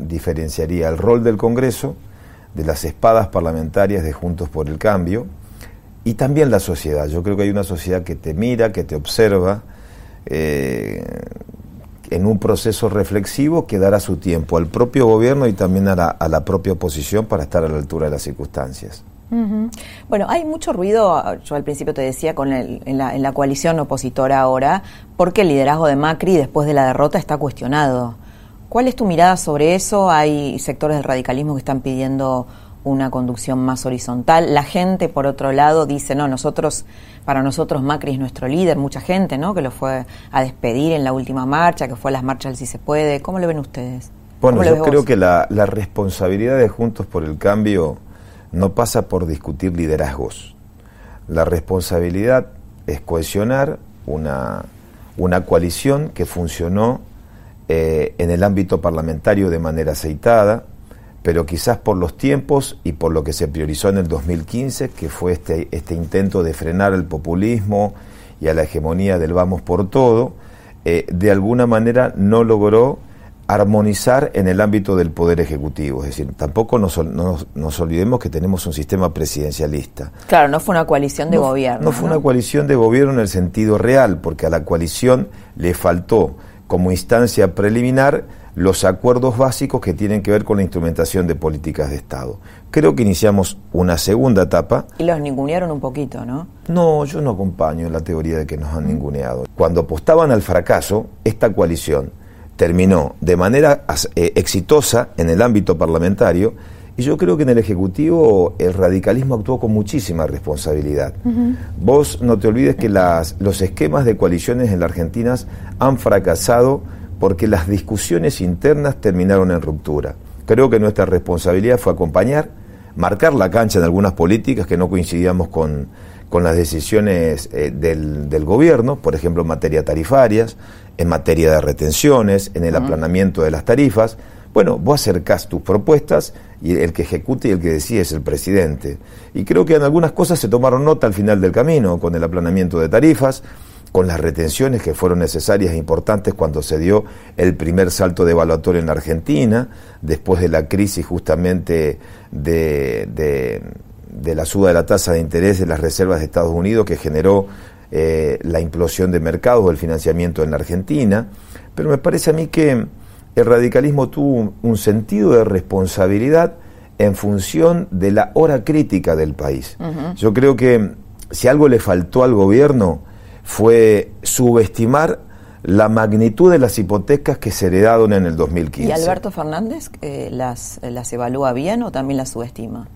diferenciaría el rol del Congreso de las espadas parlamentarias de Juntos por el Cambio, y también la sociedad. Yo creo que hay una sociedad que te mira, que te observa, eh, en un proceso reflexivo que dará su tiempo al propio gobierno y también a la, propia oposición para estar a la altura de las circunstancias. Bueno, hay mucho ruido, yo al principio te decía, con en, la, en la coalición opositora ahora, porque el liderazgo de Macri después de la derrota está cuestionado. ¿Cuál es tu mirada sobre eso? Hay sectores del radicalismo que están pidiendo una conducción más horizontal. La gente, por otro lado, dice, no, nosotros, para nosotros Macri es nuestro líder, mucha gente, ¿no? Que lo fue a despedir en la última marcha, que fue a las marchas del Si Se Puede. ¿Cómo lo ven ustedes? Bueno, yo creo que la, la responsabilidad de Juntos por el Cambio no pasa por discutir liderazgos. La responsabilidad es cohesionar una, una coalición que funcionó eh, en el ámbito parlamentario de manera aceitada, pero quizás por los tiempos y por lo que se priorizó en el 2015, que fue este, este intento de frenar el populismo y a la hegemonía del vamos por todo, eh, de alguna manera no logró armonizar en el ámbito del poder ejecutivo. Es decir, tampoco nos, nos, olvidemos que tenemos un sistema presidencialista. Claro, no fue una coalición de gobierno. No fue una coalición de gobierno en el sentido real, porque a la coalición le faltó como instancia preliminar los acuerdos básicos que tienen que ver con la instrumentación de políticas de Estado. Creo que iniciamos una segunda etapa. Y los ningunearon un poquito, ¿no? No, yo no acompaño la teoría de que nos han ninguneado. Cuando apostaban al fracaso, esta coalición terminó de manera eh, exitosa en el ámbito parlamentario y yo creo que en el Ejecutivo el radicalismo actuó con muchísima responsabilidad. Vos no te olvides que las, los esquemas de coaliciones en la Argentina han fracasado porque las discusiones internas terminaron en ruptura. Creo que nuestra responsabilidad fue acompañar, marcar la cancha en algunas políticas que no coincidíamos con, las decisiones eh, del, del, gobierno, por ejemplo en materia tarifarias, en materia de retenciones, en el aplanamiento de las tarifas. Bueno, vos acercás tus propuestas y el que ejecute y el que decide es el presidente. Y creo que en algunas cosas se tomaron nota al final del camino, con el aplanamiento de tarifas, con las retenciones que fueron necesarias e importantes cuando se dio el primer salto devaluatorio en Argentina, después de la crisis justamente de, de, la suba de la tasa de interés de las reservas de Estados Unidos que generó eh, la implosión de mercados o el financiamiento en la Argentina. Pero me parece a mí que el radicalismo tuvo un, sentido de responsabilidad en función de la hora crítica del país. Yo creo que si algo le faltó al gobierno, fue subestimar la magnitud de las hipotecas que se heredaron en el 2015. ¿Y Alberto Fernández eh, las, las evalúa bien o también las subestima?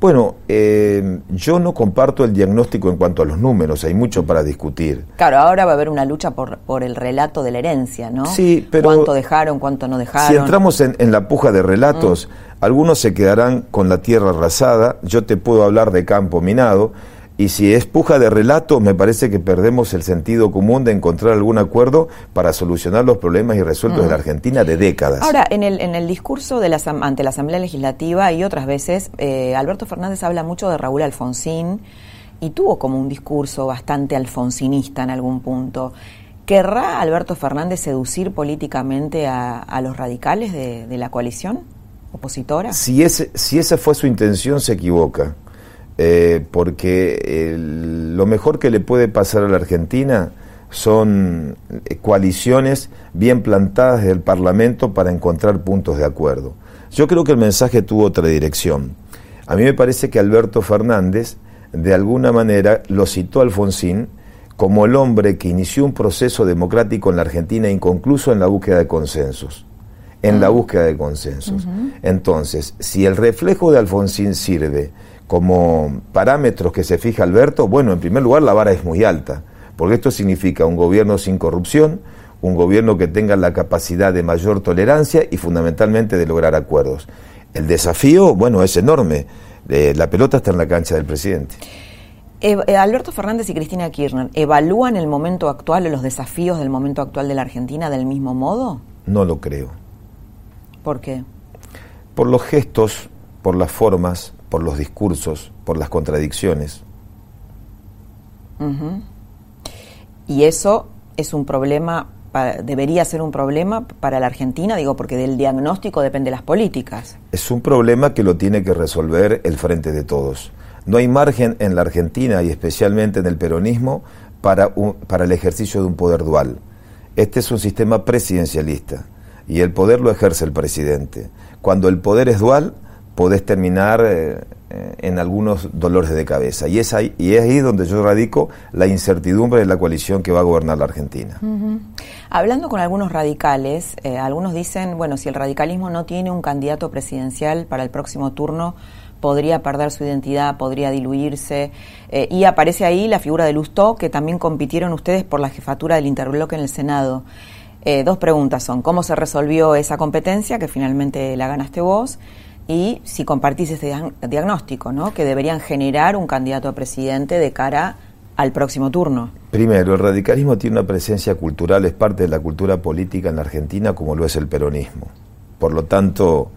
Bueno, eh, yo no comparto el diagnóstico en cuanto a los números, hay mucho para discutir. Claro, ahora va a haber una lucha por, por el relato de la herencia, ¿no? Sí, pero... ¿Cuánto dejaron, cuánto no dejaron? Si entramos en, en la puja de relatos, mm. algunos se quedarán con la tierra arrasada, yo te puedo hablar de campo minado, y si es puja de relato, me parece que perdemos el sentido común de encontrar algún acuerdo para solucionar los problemas irresueltos de la Argentina de décadas. Ahora, en el, en el discurso de la, ante la Asamblea Legislativa y otras veces, eh, Alberto Fernández habla mucho de Raúl Alfonsín y tuvo como un discurso bastante alfonsinista en algún punto. ¿Querrá Alberto Fernández seducir políticamente a, los radicales de, de, la coalición opositora? Si, ese, si esa fue su intención, se equivoca. Eh, porque lo mejor que le puede pasar a la Argentina son eh, coaliciones bien plantadas del Parlamento para encontrar puntos de acuerdo. Yo creo que el mensaje tuvo otra dirección. A mí me parece que Alberto Fernández, de alguna manera, lo citó Alfonsín como el hombre que inició un proceso democrático en la Argentina inconcluso en la búsqueda de consensos. En la mm. búsqueda de consensos. Entonces, si el reflejo de Alfonsín sirve como parámetros que se fija Alberto, bueno, en primer lugar la vara es muy alta, porque esto significa un gobierno sin corrupción, un gobierno que tenga la capacidad de mayor tolerancia y fundamentalmente de lograr acuerdos. El desafío, bueno, es enorme. Eh, la pelota está en la cancha del presidente. Eh, Alberto Fernández y Cristina Kirchner, ¿evalúan el momento actual o los desafíos del momento actual de la Argentina del mismo modo? No lo creo. ¿Por qué? Por los gestos, por las formas, por los discursos, por las contradicciones. Y eso es un problema, debería ser un problema para la Argentina, digo, porque del diagnóstico depende las políticas. Es un problema que lo tiene que resolver el frente de todos. No hay margen en la Argentina y especialmente en el peronismo para, para el ejercicio de un poder dual. Este es un sistema presidencialista y el poder lo ejerce el presidente. Cuando el poder es dual, podés terminar eh, eh, en algunos dolores de cabeza. Y es, ahí, y es ahí donde yo radico la incertidumbre de la coalición que va a gobernar la Argentina. Hablando con algunos radicales, eh, algunos dicen, bueno, si el radicalismo no tiene un candidato presidencial para el próximo turno, podría perder su identidad, podría diluirse. y aparece ahí la figura de Lustó, que también compitieron ustedes por la jefatura del interbloque en el Senado. dos preguntas son, ¿cómo se resolvió esa competencia, que finalmente la ganaste vos? Y si compartís este diagnóstico, ¿no? que deberían generar un candidato a presidente de cara al próximo turno. Primero, el radicalismo tiene una presencia cultural, es parte de la cultura política en la Argentina como lo es el peronismo. Por lo tanto,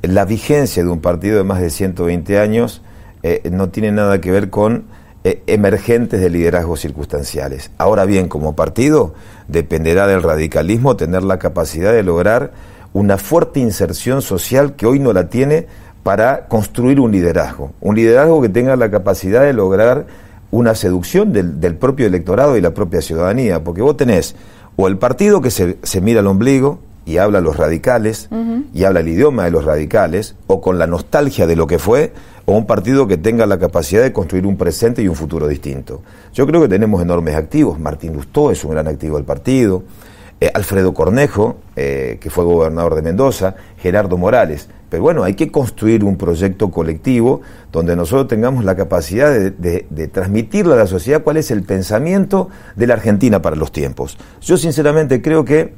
la vigencia de un partido de más de 120 años eh, no tiene nada que ver con eh, emergentes de liderazgos circunstanciales. Ahora bien, como partido, dependerá del radicalismo tener la capacidad de lograr una fuerte inserción social que hoy no la tiene para construir un liderazgo. Un liderazgo que tenga la capacidad de lograr una seducción del, propio electorado y la propia ciudadanía, porque vos tenés o el partido que se, mira al ombligo y habla a los radicales y habla el idioma de los radicales, o con la nostalgia de lo que fue, o un partido que tenga la capacidad de construir un presente y un futuro distinto. Yo creo que tenemos enormes activos. Martín Lustó es un gran activo del partido. Eh, Alfredo Cornejo, eh, que fue gobernador de Mendoza, Gerardo Morales. Pero bueno, hay que construir un proyecto colectivo donde nosotros tengamos la capacidad de, transmitirle a la sociedad cuál es el pensamiento de la Argentina para los tiempos. Yo sinceramente creo que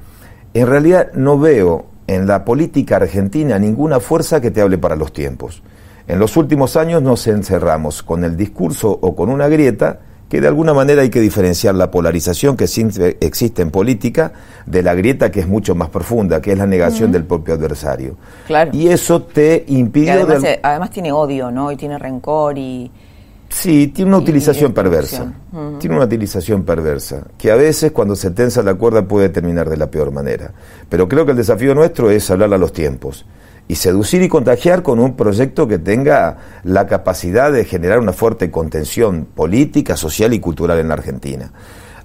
en realidad no veo en la política argentina ninguna fuerza que te hable para los tiempos. En los últimos años nos encerramos con el discurso o con una grieta que de alguna manera hay que diferenciar la polarización que existe en política de la grieta que es mucho más profunda, que es la negación del propio adversario. Claro. Y eso te impide... Además, además, tiene odio, ¿no? Y tiene rencor y... Sí, tiene una utilización perversa. Tiene una utilización perversa, que a veces cuando se tensa la cuerda puede terminar de la peor manera. Pero creo que el desafío nuestro es hablar a los tiempos y seducir y contagiar con un proyecto que tenga la capacidad de generar una fuerte contención política, social y cultural en la Argentina.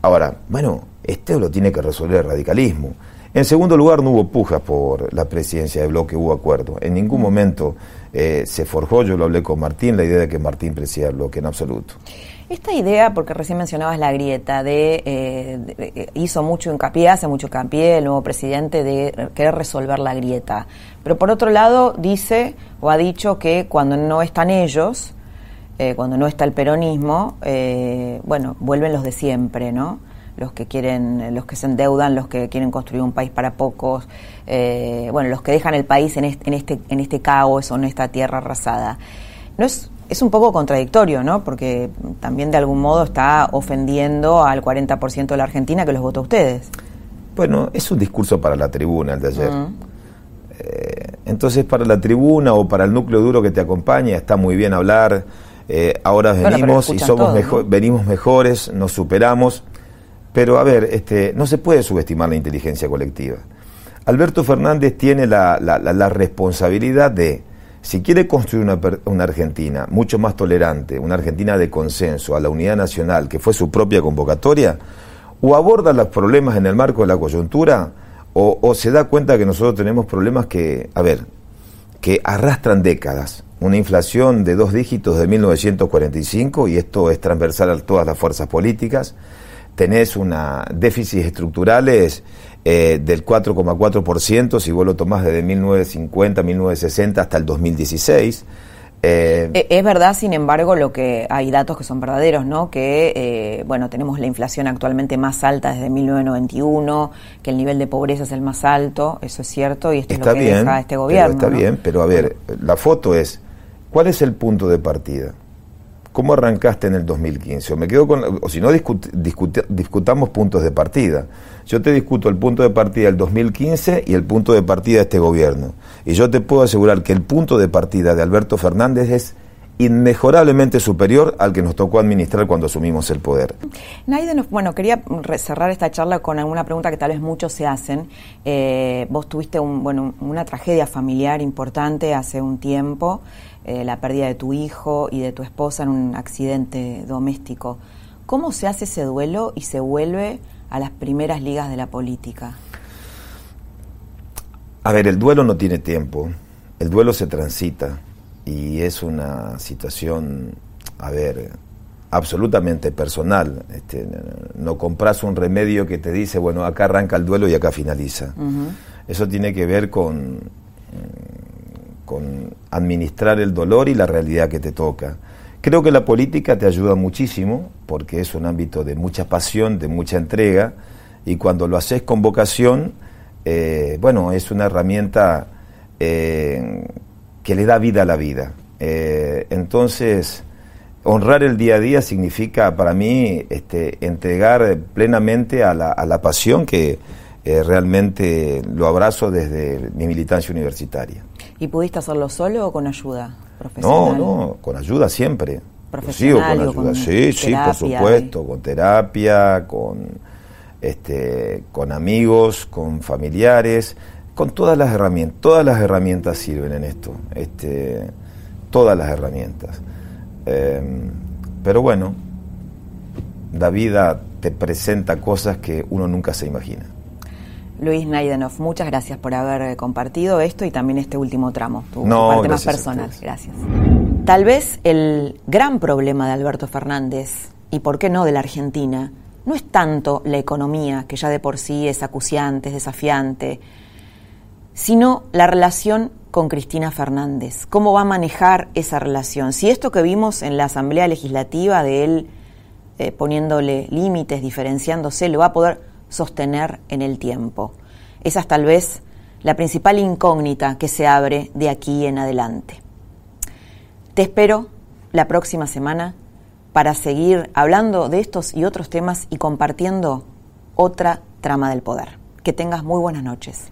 Ahora, bueno, este lo tiene que resolver el radicalismo. En segundo lugar, no hubo pujas por la presidencia de bloque, hubo acuerdo. En ningún momento eh, se forjó, yo lo hablé con Martín, la idea de que Martín presida el bloque en absoluto. Esta idea, porque recién mencionabas la grieta, de, eh, hizo mucho hincapié, hace mucho hincapié el nuevo presidente de querer resolver la grieta. Pero por otro lado, dice o ha dicho que cuando no están ellos, eh, cuando no está el peronismo, eh, bueno, vuelven los de siempre, ¿no? Los que quieren, los que se endeudan, los que quieren construir un país para pocos, bueno, los que dejan el país en este, en este, en este caos o en esta tierra arrasada. No es es un poco contradictorio, ¿no? Porque también de algún modo está ofendiendo al 40% de la Argentina que los votó a ustedes. Bueno, es un discurso para la tribuna el de ayer. Eh, entonces, para la tribuna o para el núcleo duro que te acompaña, está muy bien hablar. Eh, ahora venimos y somos venimos mejores, nos superamos. Pero a ver, este, no se puede subestimar la inteligencia colectiva. Alberto Fernández tiene la, la responsabilidad de si quiere construir una, Argentina mucho más tolerante, una Argentina de consenso a la unidad nacional, que fue su propia convocatoria, o aborda los problemas en el marco de la coyuntura, o, se da cuenta que nosotros tenemos problemas que, a ver, que arrastran décadas. Una inflación de dos dígitos de 1945, y esto es transversal a todas las fuerzas políticas. Tenés una déficits estructurales eh, del 4,4% si vos lo tomás desde 1950, 1960 hasta el 2016. Eh, e, es verdad, sin embargo, lo que hay datos que son verdaderos, ¿no? Que eh, bueno, tenemos la inflación actualmente más alta desde 1991, que el nivel de pobreza es el más alto, eso es cierto y esto es lo que bien, deja este gobierno. está bien, pero a ver, la foto es ¿cuál es el punto de partida? ¿Cómo arrancaste en el 2015? O me quedo con, o si no discutamos puntos de partida. Yo te discuto el punto de partida del 2015 y el punto de partida de este gobierno. Y yo te puedo asegurar que el punto de partida de Alberto Fernández es inmejorablemente superior al que nos tocó administrar cuando asumimos el poder. Naiden, bueno, quería cerrar esta charla con alguna pregunta que tal vez muchos se hacen. Eh, vos tuviste un, bueno, una tragedia familiar importante hace un tiempo. Eh, la pérdida de tu hijo y de tu esposa en un accidente doméstico. ¿Cómo se hace ese duelo y se vuelve a las primeras ligas de la política? A ver, el duelo no tiene tiempo, el duelo se transita y es una situación, a ver, absolutamente personal. Este, no compras un remedio que te dice, bueno, acá arranca el duelo y acá finaliza. Eso tiene que ver con con administrar el dolor y la realidad que te toca. Creo que la política te ayuda muchísimo porque es un ámbito de mucha pasión, de mucha entrega y cuando lo haces con vocación, eh, bueno, es una herramienta eh, que le da vida a la vida. Eh, entonces, honrar el día a día significa para mí este, entregar plenamente a la, a la pasión que realmente lo abrazo desde mi militancia universitaria. ¿Y pudiste hacerlo solo o con ayuda profesional? No, no, con ayuda siempre. ¿Profesional? Sigo con ayuda, sí, sí, por supuesto, con terapia, con, este, con amigos, con familiares, con todas las herramientas. Todas las herramientas sirven en esto, este, todas las herramientas. Em, pero bueno, la vida te presenta cosas que uno nunca se imagina. Luis Naidenov, muchas gracias por haber eh, compartido esto y también este último tramo, tu, parte más personal. Gracias. Tal vez el gran problema de Alberto Fernández, y por qué no de la Argentina, no es tanto la economía, que ya de por sí es acuciante, es desafiante, sino la relación con Cristina Fernández. ¿Cómo va a manejar esa relación? Si esto que vimos en la Asamblea Legislativa de él eh, poniéndole límites, diferenciándose, lo va a poder sostener en el tiempo. Esa es tal vez la principal incógnita que se abre de aquí en adelante. Te espero la próxima semana para seguir hablando de estos y otros temas y compartiendo otra trama del poder. Que tengas muy buenas noches.